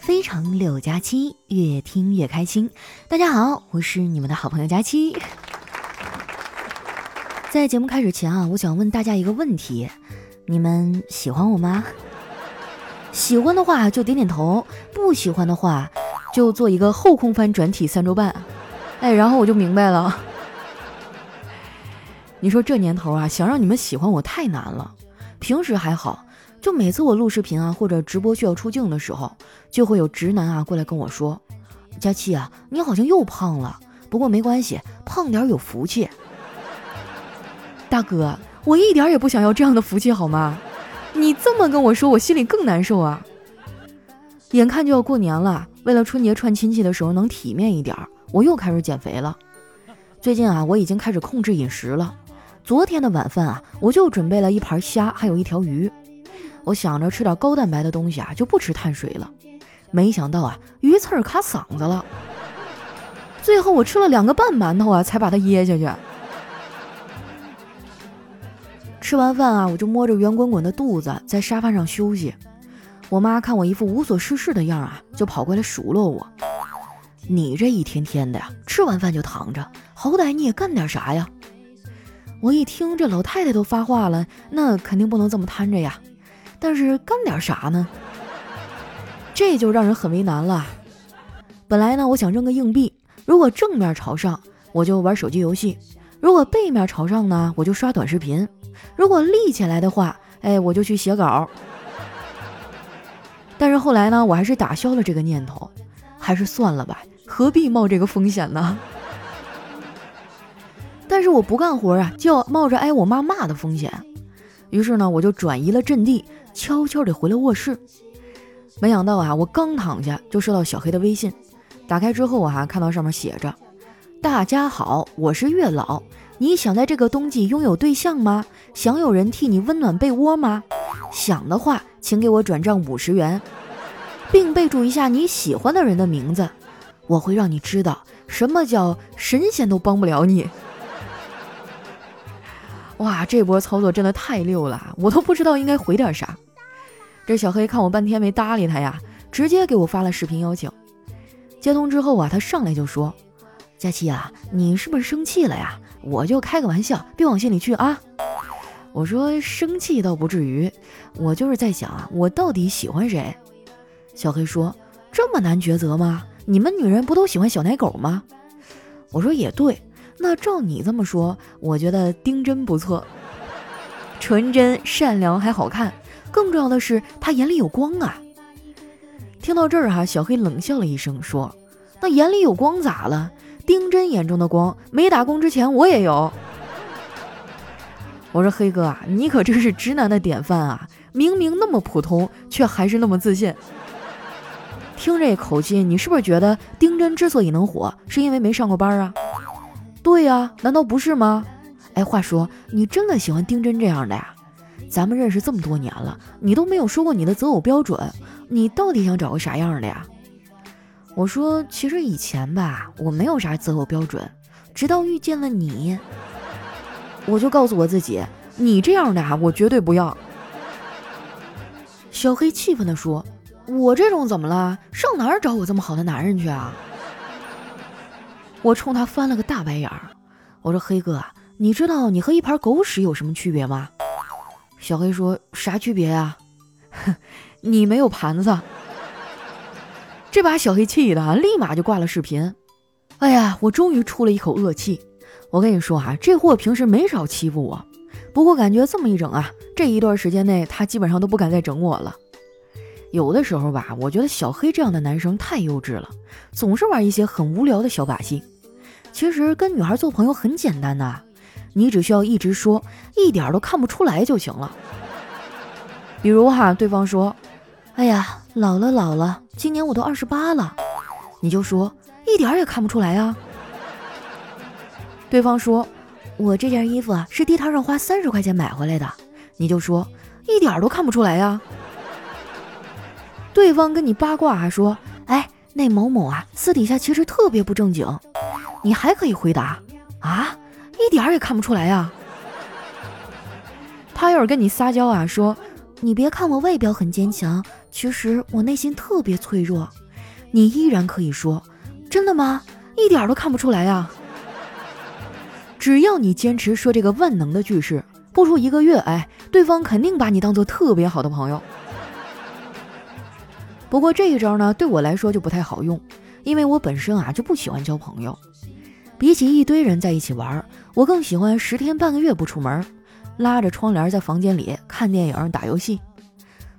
非常六加七，越听越开心。大家好，我是你们的好朋友佳期。在节目开始前啊，我想问大家一个问题：你们喜欢我吗？喜欢的话就点点头，不喜欢的话就做一个后空翻转体三周半。哎，然后我就明白了。你说这年头啊，想让你们喜欢我太难了。平时还好。就每次我录视频啊，或者直播需要出镜的时候，就会有直男啊过来跟我说：“佳期啊，你好像又胖了。不过没关系，胖点有福气。”大哥，我一点也不想要这样的福气，好吗？你这么跟我说，我心里更难受啊。眼看就要过年了，为了春节串亲戚的时候能体面一点，我又开始减肥了。最近啊，我已经开始控制饮食了。昨天的晚饭啊，我就准备了一盘虾，还有一条鱼。我想着吃点高蛋白的东西啊，就不吃碳水了。没想到啊，鱼刺儿卡嗓子了。最后我吃了两个半馒头啊，才把它噎下去。吃完饭啊，我就摸着圆滚滚的肚子在沙发上休息。我妈看我一副无所事事的样啊，就跑过来数落我：“你这一天天的呀，吃完饭就躺着，好歹你也干点啥呀？”我一听这老太太都发话了，那肯定不能这么瘫着呀。但是干点啥呢？这就让人很为难了。本来呢，我想扔个硬币，如果正面朝上，我就玩手机游戏；如果背面朝上呢，我就刷短视频；如果立起来的话，哎，我就去写稿。但是后来呢，我还是打消了这个念头，还是算了吧，何必冒这个风险呢？但是我不干活啊，就要冒着挨我妈骂的风险。于是呢，我就转移了阵地。悄悄地回了卧室，没想到啊，我刚躺下就收到小黑的微信。打开之后啊，看到上面写着：“大家好，我是月老，你想在这个冬季拥有对象吗？想有人替你温暖被窝吗？想的话，请给我转账五十元，并备注一下你喜欢的人的名字，我会让你知道什么叫神仙都帮不了你。”哇，这波操作真的太溜了，我都不知道应该回点啥。这小黑看我半天没搭理他呀，直接给我发了视频邀请。接通之后啊，他上来就说：“佳期啊，你是不是生气了呀？我就开个玩笑，别往心里去啊。”我说：“生气倒不至于，我就是在想啊，我到底喜欢谁？”小黑说：“这么难抉择吗？你们女人不都喜欢小奶狗吗？”我说：“也对，那照你这么说，我觉得丁真不错，纯真、善良还好看。”更重要的是，他眼里有光啊！听到这儿哈，小黑冷笑了一声，说：“那眼里有光咋了？丁真眼中的光，没打工之前我也有。”我说：“黑哥啊，你可真是直男的典范啊！明明那么普通，却还是那么自信。听这口气，你是不是觉得丁真之所以能火，是因为没上过班啊？对呀，难道不是吗？哎，话说，你真的喜欢丁真这样的呀？”咱们认识这么多年了，你都没有说过你的择偶标准，你到底想找个啥样的呀？我说，其实以前吧，我没有啥择偶标准，直到遇见了你，我就告诉我自己，你这样的啊，我绝对不要。小黑气愤地说：“我这种怎么了？上哪儿找我这么好的男人去啊？”我冲他翻了个大白眼儿，我说：“黑哥，你知道你和一盘狗屎有什么区别吗？”小黑说：“啥区别呀？你没有盘子。”这把小黑气的啊立马就挂了视频。哎呀，我终于出了一口恶气。我跟你说啊，这货平时没少欺负我，不过感觉这么一整啊，这一段时间内他基本上都不敢再整我了。有的时候吧，我觉得小黑这样的男生太幼稚了，总是玩一些很无聊的小把戏。其实跟女孩做朋友很简单呐。你只需要一直说，一点都看不出来就行了。比如哈，对方说：“哎呀，老了老了，今年我都二十八了。”你就说：“一点也看不出来啊。”对方说：“我这件衣服啊，是地摊上花三十块钱买回来的。”你就说：“一点都看不出来呀。”对方跟你八卦还说：“哎，那某某啊，私底下其实特别不正经。”你还可以回答：“啊。”一点儿也看不出来呀。他要是跟你撒娇啊，说你别看我外表很坚强，其实我内心特别脆弱。你依然可以说，真的吗？一点儿都看不出来呀。只要你坚持说这个万能的句式，不出一个月，哎，对方肯定把你当做特别好的朋友。不过这一招呢，对我来说就不太好用，因为我本身啊就不喜欢交朋友。比起一堆人在一起玩，我更喜欢十天半个月不出门。拉着窗帘在房间里看电影、打游戏。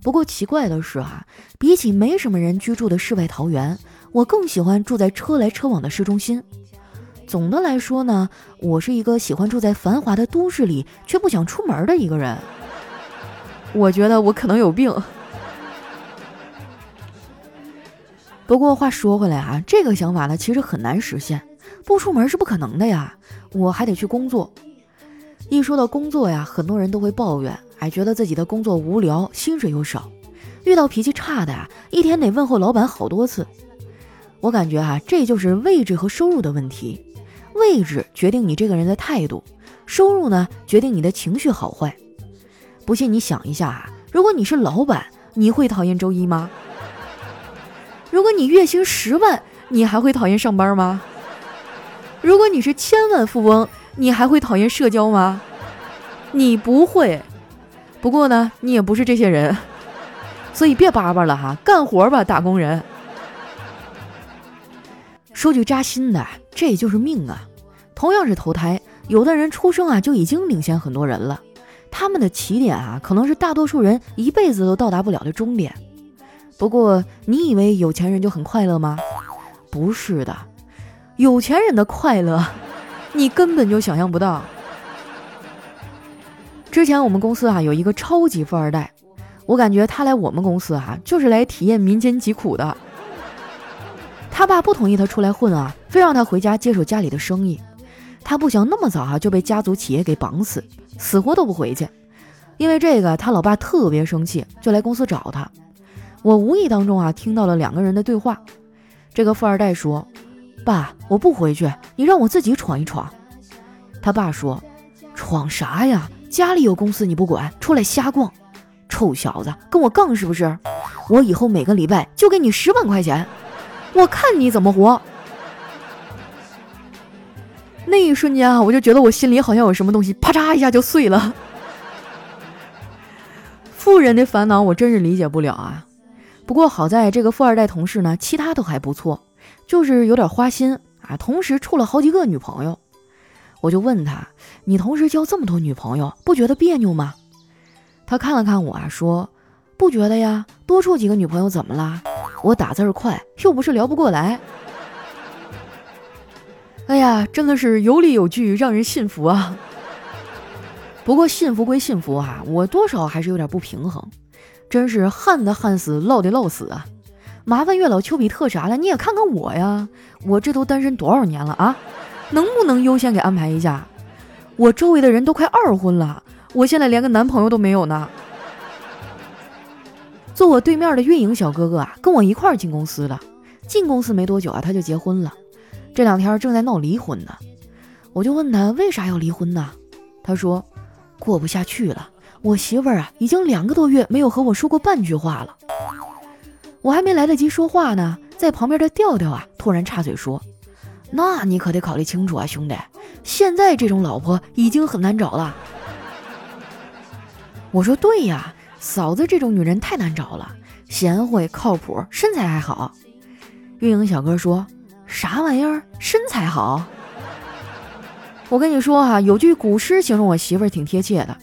不过奇怪的是啊，比起没什么人居住的世外桃源，我更喜欢住在车来车往的市中心。总的来说呢，我是一个喜欢住在繁华的都市里却不想出门的一个人。我觉得我可能有病。不过话说回来啊，这个想法呢其实很难实现，不出门是不可能的呀，我还得去工作。一说到工作呀，很多人都会抱怨，哎，觉得自己的工作无聊，薪水又少，遇到脾气差的呀，一天得问候老板好多次。我感觉啊，这就是位置和收入的问题。位置决定你这个人的态度，收入呢决定你的情绪好坏。不信你想一下啊，如果你是老板，你会讨厌周一吗？如果你月薪十万，你还会讨厌上班吗？如果你是千万富翁？你还会讨厌社交吗？你不会。不过呢，你也不是这些人，所以别叭叭了哈，干活吧，打工人。说句扎心的，这就是命啊。同样是投胎，有的人出生啊就已经领先很多人了，他们的起点啊可能是大多数人一辈子都到达不了的终点。不过，你以为有钱人就很快乐吗？不是的，有钱人的快乐。你根本就想象不到。之前我们公司啊有一个超级富二代，我感觉他来我们公司啊就是来体验民间疾苦的。他爸不同意他出来混啊，非让他回家接手家里的生意。他不想那么早啊就被家族企业给绑死，死活都不回去。因为这个，他老爸特别生气，就来公司找他。我无意当中啊听到了两个人的对话。这个富二代说。爸，我不回去，你让我自己闯一闯。他爸说：“闯啥呀？家里有公司你不管，出来瞎逛。臭小子，跟我杠是不是？我以后每个礼拜就给你十万块钱，我看你怎么活。”那一瞬间啊，我就觉得我心里好像有什么东西啪嚓一下就碎了。富人的烦恼我真是理解不了啊。不过好在这个富二代同事呢，其他都还不错。就是有点花心啊，同时处了好几个女朋友，我就问他：“你同时交这么多女朋友，不觉得别扭吗？”他看了看我啊，说：“不觉得呀，多处几个女朋友怎么啦？我打字快，又不是聊不过来。”哎呀，真的是有理有据，让人信服啊。不过幸福归幸福啊，我多少还是有点不平衡，真是旱的旱死，涝的涝死啊。麻烦月老丘比特啥了？你也看看我呀，我这都单身多少年了啊？能不能优先给安排一下？我周围的人都快二婚了，我现在连个男朋友都没有呢。坐我对面的运营小哥哥啊，跟我一块儿进公司的，进公司没多久啊，他就结婚了，这两天正在闹离婚呢。我就问他为啥要离婚呢？他说过不下去了，我媳妇儿啊，已经两个多月没有和我说过半句话了。我还没来得及说话呢，在旁边的调调啊突然插嘴说：“那你可得考虑清楚啊，兄弟，现在这种老婆已经很难找了。”我说：“对呀，嫂子这种女人太难找了，贤惠靠谱，身材还好。”运营小哥说：“啥玩意儿？身材好？”我跟你说哈，有句古诗形容我媳妇儿挺贴切的：“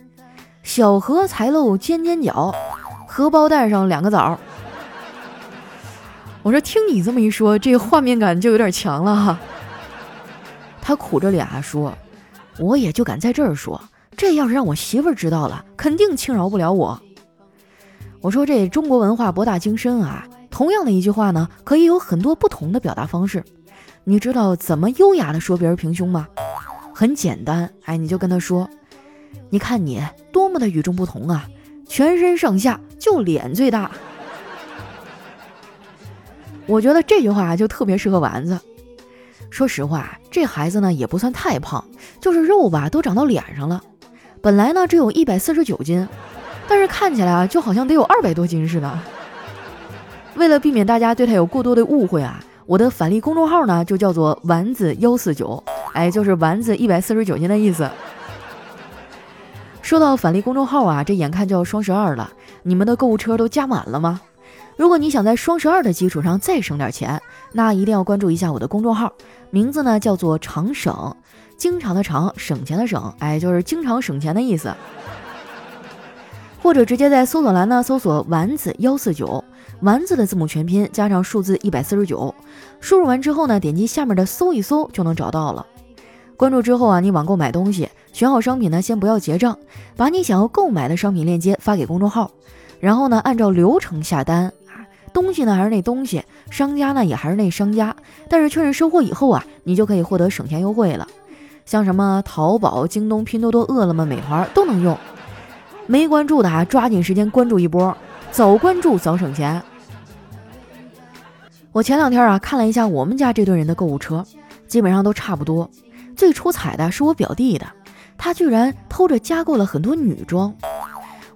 小荷才露尖尖角，荷包蛋上两个枣。”我说听你这么一说，这画面感就有点强了哈。他苦着脸说：“我也就敢在这儿说，这要是让我媳妇儿知道了，肯定轻饶不了我。”我说这中国文化博大精深啊，同样的一句话呢，可以有很多不同的表达方式。你知道怎么优雅的说别人平胸吗？很简单，哎，你就跟他说：“你看你多么的与众不同啊，全身上下就脸最大。”我觉得这句话就特别适合丸子。说实话，这孩子呢也不算太胖，就是肉吧都长到脸上了。本来呢只有一百四十九斤，但是看起来啊，就好像得有二百多斤似的。为了避免大家对他有过多的误会啊，我的返利公众号呢就叫做丸子幺四九，哎，就是丸子一百四十九斤的意思。说到返利公众号啊，这眼看就要双十二了，你们的购物车都加满了吗？如果你想在双十二的基础上再省点钱，那一定要关注一下我的公众号，名字呢叫做常省，经常的常，省钱的省，哎，就是经常省钱的意思。或者直接在搜索栏呢搜索丸子幺四九。丸子的字母全拼加上数字一百四十九，输入完之后呢，点击下面的搜一搜就能找到了。关注之后啊，你网购买东西，选好商品呢，先不要结账，把你想要购买的商品链接发给公众号，然后呢，按照流程下单，东西呢还是那东西，商家呢也还是那商家，但是确认收货以后啊，你就可以获得省钱优惠了。像什么淘宝、京东、拼多多、饿了么、美团都能用。没关注的啊，抓紧时间关注一波，早关注早省钱。我前两天啊看了一下我们家这堆人的购物车，基本上都差不多。最出彩的是我表弟的，他居然偷着加购了很多女装。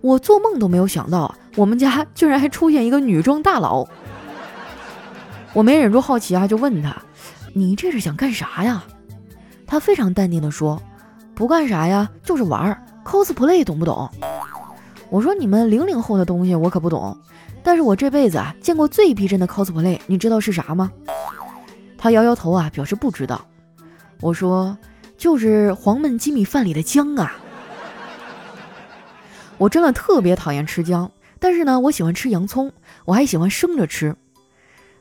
我做梦都没有想到，我们家居然还出现一个女装大佬。我没忍住好奇啊，就问他：“你这是想干啥呀？”他非常淡定地说：“不干啥呀，就是玩，cosplay，懂不懂？”我说：“你们零零后的东西我可不懂。”但是我这辈子啊见过最逼真的 cosplay，你知道是啥吗？他摇摇头啊，表示不知道。我说就是黄焖鸡米饭里的姜啊。我真的特别讨厌吃姜，但是呢，我喜欢吃洋葱，我还喜欢生着吃。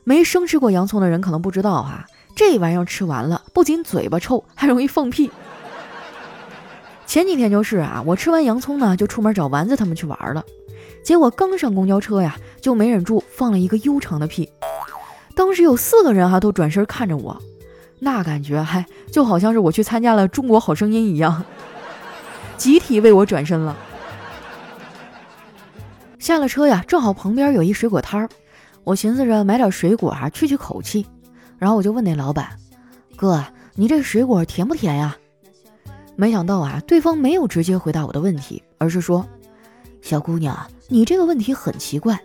没生吃过洋葱的人可能不知道哈，这玩意儿吃完了不仅嘴巴臭，还容易放屁。前几天就是啊，我吃完洋葱呢，就出门找丸子他们去玩了。结果刚上公交车呀，就没忍住放了一个悠长的屁。当时有四个人哈都转身看着我，那感觉还就好像是我去参加了《中国好声音》一样，集体为我转身了。下了车呀，正好旁边有一水果摊儿，我寻思着买点水果啊去去口气，然后我就问那老板：“哥，你这水果甜不甜呀？”没想到啊，对方没有直接回答我的问题，而是说：“小姑娘。”你这个问题很奇怪，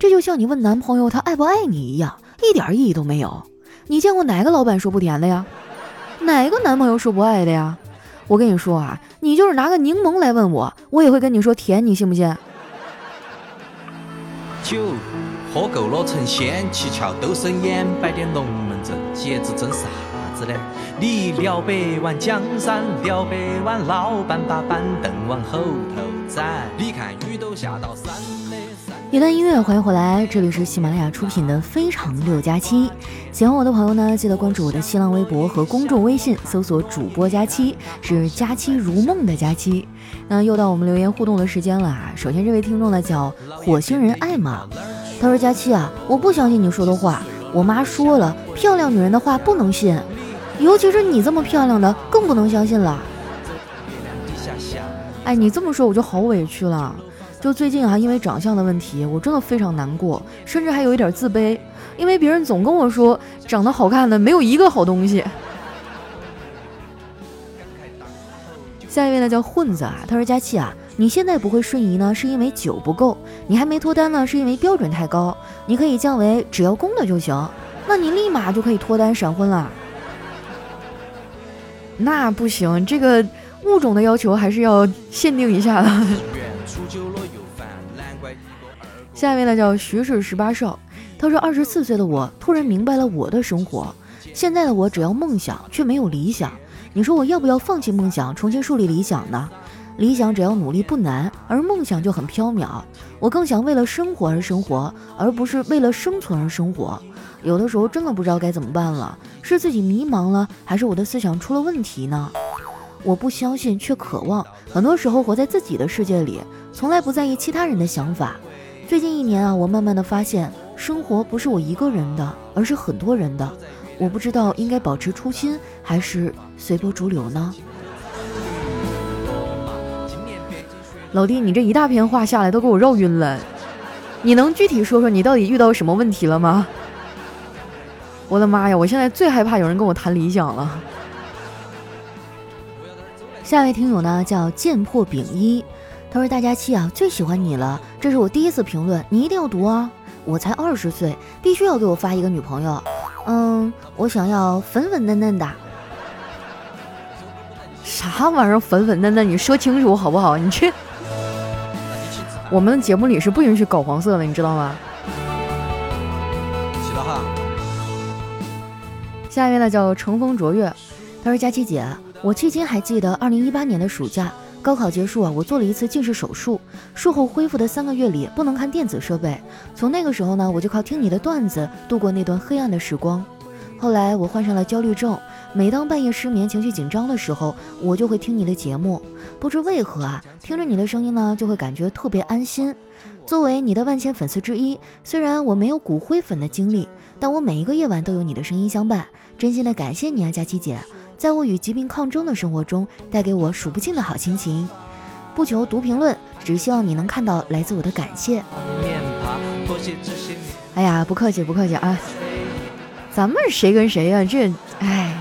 这就像你问男朋友他爱不爱你一样，一点意义都没有。你见过哪个老板说不甜的呀？哪个男朋友说不爱的呀？我跟你说啊，你就是拿个柠檬来问我，我也会跟你说甜，你信不信？酒喝够了成仙，七窍都生烟，摆点龙门阵，节子整啥子呢？你撩百万江山，撩百万老板，把板凳往后头站。你看雨都下到山一段音乐，欢迎回来，这里是喜马拉雅出品的《非常六加七》。喜欢我的朋友呢，记得关注我的新浪微博和公众微信，搜索主播佳期，是佳期如梦的佳期。那又到我们留言互动的时间了啊！首先这位听众呢叫火星人艾玛，他说：“佳期啊，我不相信你说的话，我妈说了，漂亮女人的话不能信，尤其是你这么漂亮的，更不能相信了。”哎，你这么说我就好委屈了。就最近啊，因为长相的问题，我真的非常难过，甚至还有一点自卑，因为别人总跟我说长得好看的没有一个好东西。下一位呢叫混子啊，他说佳琪啊，你现在不会瞬移呢，是因为酒不够；你还没脱单呢，是因为标准太高。你可以降为只要公的就行，那你立马就可以脱单闪婚了。那不行，这个。物种的要求还是要限定一下的。下一位呢叫徐氏十八少，他说：“二十四岁的我突然明白了我的生活。现在的我只要梦想，却没有理想。你说我要不要放弃梦想，重新树立理想呢？理想只要努力不难，而梦想就很缥缈。我更想为了生活而生活，而不是为了生存而生活。有的时候真的不知道该怎么办了，是自己迷茫了，还是我的思想出了问题呢？”我不相信，却渴望。很多时候活在自己的世界里，从来不在意其他人的想法。最近一年啊，我慢慢的发现，生活不是我一个人的，而是很多人的。我不知道应该保持初心，还是随波逐流呢？老弟，你这一大篇话下来都给我绕晕了。你能具体说说你到底遇到什么问题了吗？我的妈呀，我现在最害怕有人跟我谈理想了。下一位听友呢叫剑破丙一，他说：“大家期啊，最喜欢你了，这是我第一次评论，你一定要读啊！我才二十岁，必须要给我发一个女朋友。嗯，我想要粉粉嫩嫩的。啥玩意儿粉粉嫩嫩？你说清楚好不好？你这，我们节目里是不允许搞黄色的，你知道吗？记得哈。下一位呢叫乘风卓越，他说：佳琪姐，我至今还记得二零一八年的暑假。”高考结束啊，我做了一次近视手术，术后恢复的三个月里不能看电子设备。从那个时候呢，我就靠听你的段子度过那段黑暗的时光。后来我患上了焦虑症，每当半夜失眠、情绪紧张的时候，我就会听你的节目。不知为何啊，听着你的声音呢，就会感觉特别安心。作为你的万千粉丝之一，虽然我没有骨灰粉的经历，但我每一个夜晚都有你的声音相伴。真心的感谢你啊，佳琪姐。在我与疾病抗争的生活中，带给我数不尽的好心情。不求读评论，只希望你能看到来自我的感谢。哎呀，不客气，不客气啊！咱们谁跟谁呀？这，哎，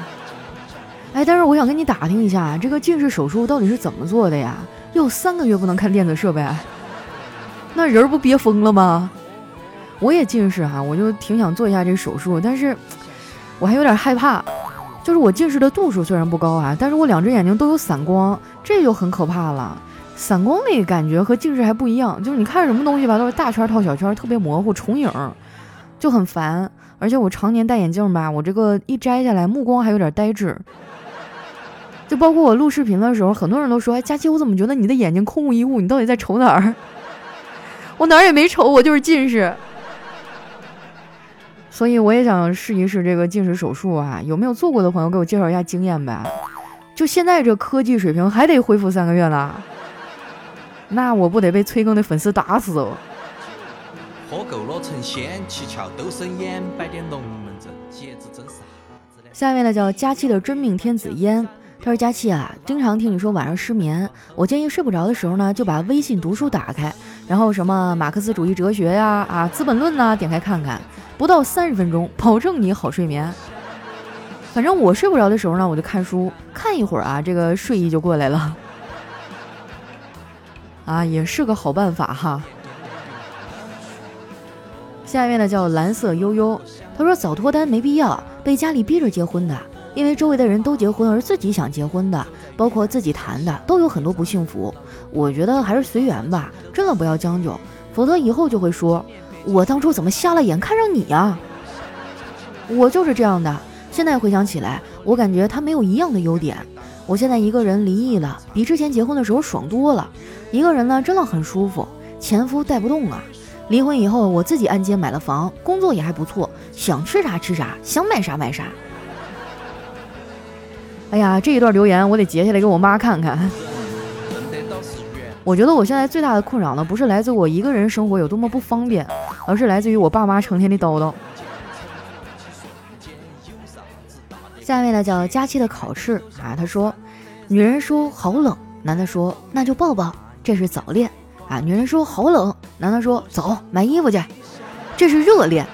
哎，但是我想跟你打听一下，这个近视手术到底是怎么做的呀？要三个月不能看电子设备，那人不憋疯了吗？我也近视哈，我就挺想做一下这手术，但是我还有点害怕。就是我近视的度数虽然不高啊，但是我两只眼睛都有散光，这就很可怕了。散光那个感觉和近视还不一样，就是你看什么东西吧，都是大圈套小圈，特别模糊，重影，就很烦。而且我常年戴眼镜吧，我这个一摘下来，目光还有点呆滞。就包括我录视频的时候，很多人都说：“哎，佳琪，我怎么觉得你的眼睛空无一物？你到底在瞅哪儿？” 我哪儿也没瞅，我就是近视。所以我也想试一试这个近视手术啊，有没有做过的朋友给我介绍一下经验呗？就现在这科技水平，还得恢复三个月呢，那我不得被催更的粉丝打死哦！喝够了成仙，七窍都生烟，摆点龙门阵，简直真啥子嘞！下面呢叫佳期的真命天子烟，他说佳期啊，经常听你说晚上失眠，我建议睡不着的时候呢，就把微信读书打开，然后什么马克思主义哲学呀、啊资本论呐，点开看看。不到三十分钟，保证你好睡眠。反正我睡不着的时候呢，我就看书，看一会儿啊，这个睡意就过来了。啊，也是个好办法哈。下一位呢叫蓝色悠悠，他说早脱单没必要，被家里逼着结婚的，因为周围的人都结婚而自己想结婚的，包括自己谈的，都有很多不幸福。我觉得还是随缘吧，真的不要将就，否则以后就会说。我当初怎么瞎了眼看上你呀？我就是这样的。现在回想起来，我感觉他没有一样的优点。我现在一个人离异了，比之前结婚的时候爽多了。一个人呢，真的很舒服，前夫带不动啊。离婚以后，我自己按揭买了房，工作也还不错，想吃啥吃啥，想买啥买啥。哎呀，这一段留言我得截下来给我妈看看。我觉得我现在最大的困扰呢，不是来自我一个人生活有多么不方便，而是来自于我爸妈成天的叨叨。下一位呢叫佳期的考试啊，他说，女人说好冷，男的说那就抱抱，这是早恋啊。女人说好冷，男的说走买衣服去，这是热恋。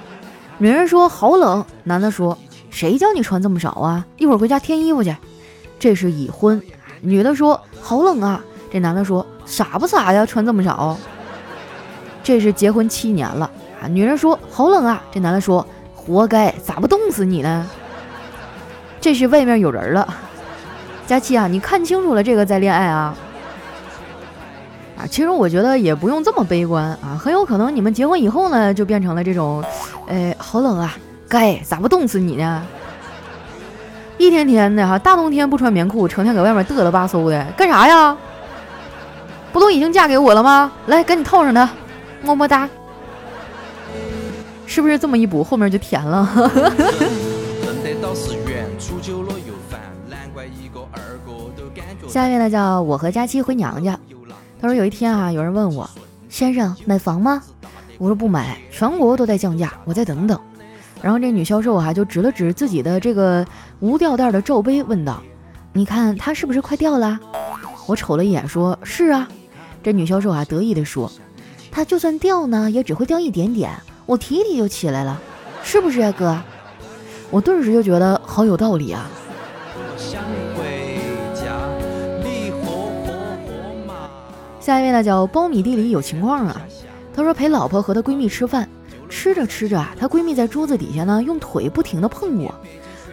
女人说好冷，男的说谁叫你穿这么少啊？一会儿回家添衣服去，这是已婚。女的说好冷啊，这男的说。傻不傻呀？穿这么少，这是结婚七年了啊！女人说好冷啊，这男的说活该，咋不冻死你呢？这是外面有人了，佳期啊，你看清楚了这个再恋爱啊！啊，其实我觉得也不用这么悲观啊，很有可能你们结婚以后呢，就变成了这种，哎，好冷啊，该咋不冻死你呢？一天天的哈，大冬天不穿棉裤，成天搁外面嘚了吧嗖的，干啥呀？不都已经嫁给我了吗？来，赶紧套上它，么么哒。是不是这么一补，后面就甜了？下面呢叫我和佳期回娘家。他说有一天啊，有人问我，先生买房吗？我说不买，全国都在降价，我再等等。然后这女销售啊就指了指自己的这个无吊带的罩杯，问道：“你看它是不是快掉了？”我瞅了一眼，说是啊。这女销售啊，得意地说：“它就算掉呢，也只会掉一点点，我提提就起来了，是不是啊，哥？”我顿时就觉得好有道理啊。下一位呢叫苞米地里有情况啊，他说陪老婆和她闺蜜吃饭，吃着吃着啊，她闺蜜在桌子底下呢用腿不停地碰我，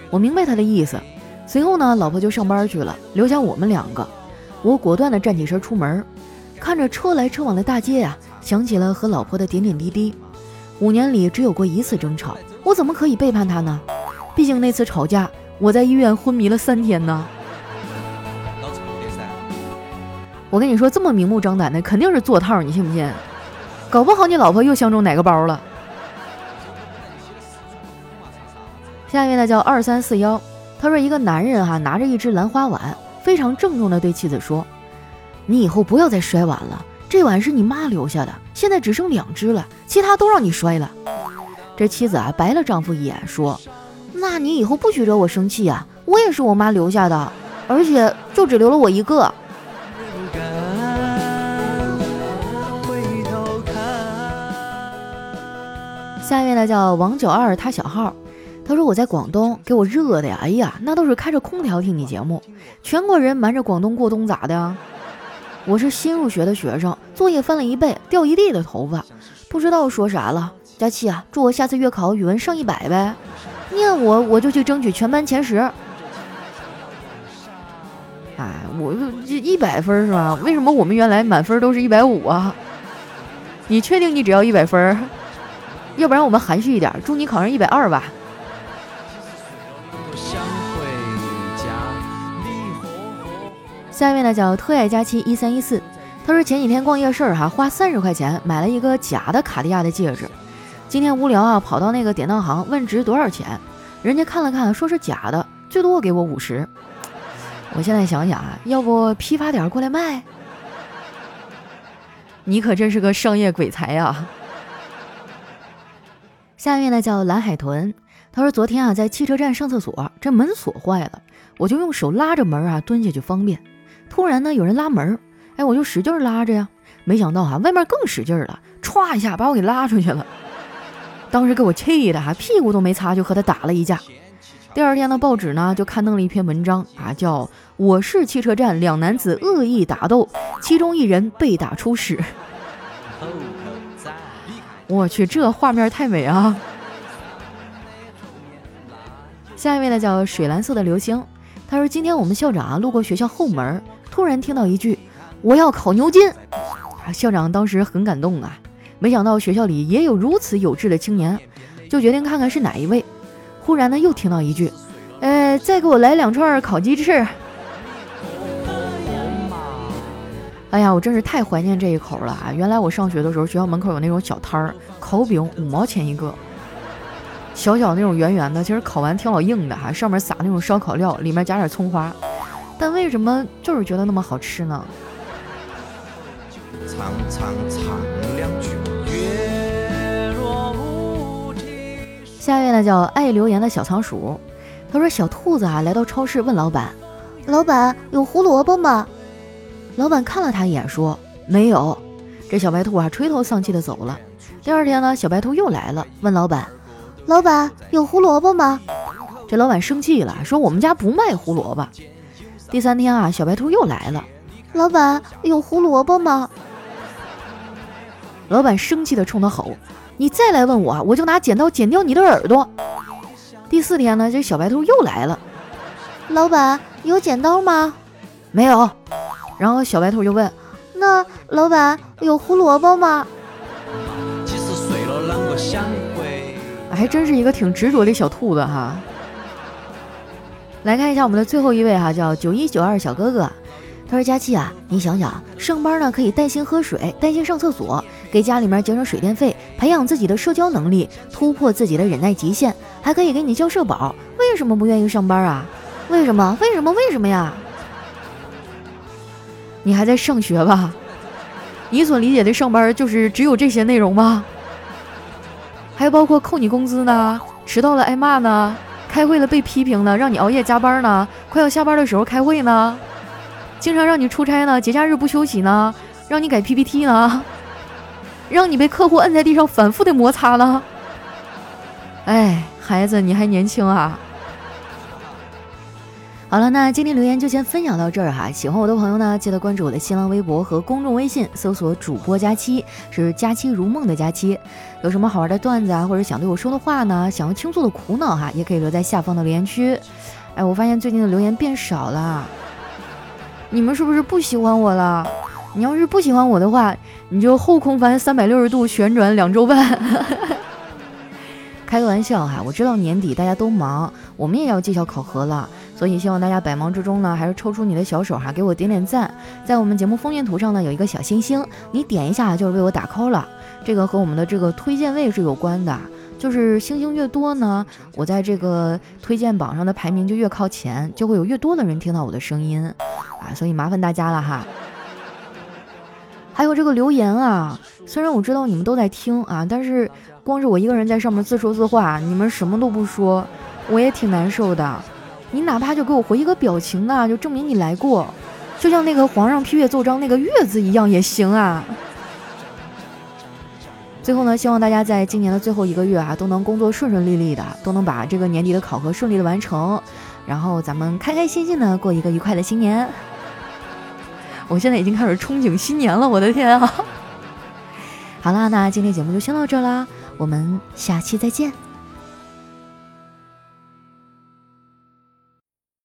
我明白她的意思。随后呢，老婆就上班去了，留下我们两个。我果断地站起身出门，看着车来车往的大街啊，想起了和老婆的点点滴滴。五年里只有过一次争吵，我怎么可以背叛她呢？毕竟那次吵架，我在医院昏迷了三天呢。我跟你说，这么明目张胆的，肯定是做套，你信不信？搞不好你老婆又相中哪个包了。下一位呢，叫二三四幺，他说一个男人哈拿着一只兰花碗，非常郑重的对妻子说：“你以后不要再摔碗了，这碗是你妈留下的，现在只剩两只了，其他都让你摔了。”这妻子啊白了丈夫一眼，说：“那你以后不许惹我生气啊，我也是我妈留下的，而且就只留了我一个。”下一位呢叫王九二，他小号，他说我在广东，给我热的呀，哎呀，那都是开着空调听你节目，全国人瞒着广东过冬咋的？我是新入学的学生，作业翻了一倍，掉一地的头发，不知道说啥了。佳琪啊，祝我下次月考语文上一百呗，念我我就去争取全班前十。哎，我这一百分是吧？为什么我们原来满分都是一百五啊？你确定你只要一百分？要不然我们含蓄一点，祝你考上一百二吧。下一位呢叫特爱佳期一三一四，他说前几天逛夜市哈，花三十块钱买了一个假的卡地亚的戒指。今天无聊啊，跑到那个典当行问值多少钱，人家看了看，说是假的，最多给我五十。我现在想想啊，要不批发点过来卖？你可真是个商业鬼才呀！下一位呢叫蓝海豚，他说昨天啊在汽车站上厕所，这门锁坏了，我就用手拉着门啊蹲下去方便。突然呢有人拉门，哎我就使劲拉着呀，没想到啊外面更使劲了，歘一下把我给拉出去了。当时给我气的哈屁股都没擦就和他打了一架。第二天的报纸呢就刊登了一篇文章啊叫我市汽车站两男子恶意打斗，其中一人被打出屎。我去，这画面太美啊！下一位呢，叫水蓝色的流星。他说：“今天我们校长啊路过学校后门，突然听到一句‘我要烤牛筋’，校长当时很感动啊。没想到学校里也有如此有志的青年，就决定看看是哪一位。忽然呢，又听到一句：‘呃，再给我来两串烤鸡翅。’哎呀，我真是太怀念这一口了啊！原来我上学的时候，学校门口有那种小摊儿，烤饼五毛钱一个，小小那种圆圆的，其实烤完挺老硬的哈，上面撒那种烧烤料，里面加点葱花，但为什么就是觉得那么好吃呢？下一位呢叫爱留言的小仓鼠，他说小兔子啊来到超市问老板：“老板有胡萝卜吗？”老板看了他一眼，说：“没有。”这小白兔啊，垂头丧气的走了。第二天呢，小白兔又来了，问老板：“老板有胡萝卜吗？”这老板生气了，说：“我们家不卖胡萝卜。”第三天啊，小白兔又来了，老板有胡萝卜吗？老板生气的冲他吼：“你再来问我，我就拿剪刀剪掉你的耳朵。”第四天呢，这小白兔又来了，老板有剪刀吗？没有。然后小白兔就问：“那老板有胡萝卜吗？”还真是一个挺执着的小兔子哈。来看一下我们的最后一位哈，叫九一九二小哥哥。他说：“佳琪啊，你想想，上班呢可以带薪喝水，带薪上厕所，给家里面节省水电费，培养自己的社交能力，突破自己的忍耐极限，还可以给你交社保，为什么不愿意上班啊？为什么？为什么？为什么呀？”你还在上学吧？你所理解的上班就是只有这些内容吗？还包括扣你工资呢，迟到了挨骂呢，开会了被批评了，让你熬夜加班呢，快要下班的时候开会呢，经常让你出差呢，节假日不休息呢，让你改 PPT 呢，让你被客户摁在地上反复的摩擦呢。哎，孩子，你还年轻啊！好了，那今天留言就先分享到这儿哈。喜欢我的朋友呢，记得关注我的新浪微博和公众微信，搜索主播佳期，是佳期如梦的佳期。有什么好玩的段子啊，或者想对我说的话呢？想要倾诉的苦恼哈，也可以留在下方的留言区。哎，我发现最近的留言变少了，你们是不是不喜欢我了？你要是不喜欢我的话，你就后空翻三百六十度旋转两周半。开个玩笑哈，我知道年底大家都忙，我们也要绩效考核了。所以希望大家百忙之中呢，还是抽出你的小手哈，给我点点赞。在我们节目封面图上呢，有一个小星星，你点一下就是为我打 call 了。这个和我们的这个推荐位是有关的，就是星星越多呢，我在这个推荐榜上的排名就越靠前，就会有越多的人听到我的声音啊。所以麻烦大家了哈。还有这个留言啊，虽然我知道你们都在听啊，但是光是我一个人在上面自说自话，你们什么都不说，我也挺难受的。你哪怕就给我回一个表情啊，就证明你来过，就像那个皇上批阅奏章那个“阅”字一样也行啊。最后呢，希望大家在今年的最后一个月啊，都能工作顺顺利利的，都能把这个年底的考核顺利的完成，然后咱们开开心心的过一个愉快的新年。我现在已经开始憧憬新年了，我的天啊！好啦，那今天节目就先到这啦，我们下期再见。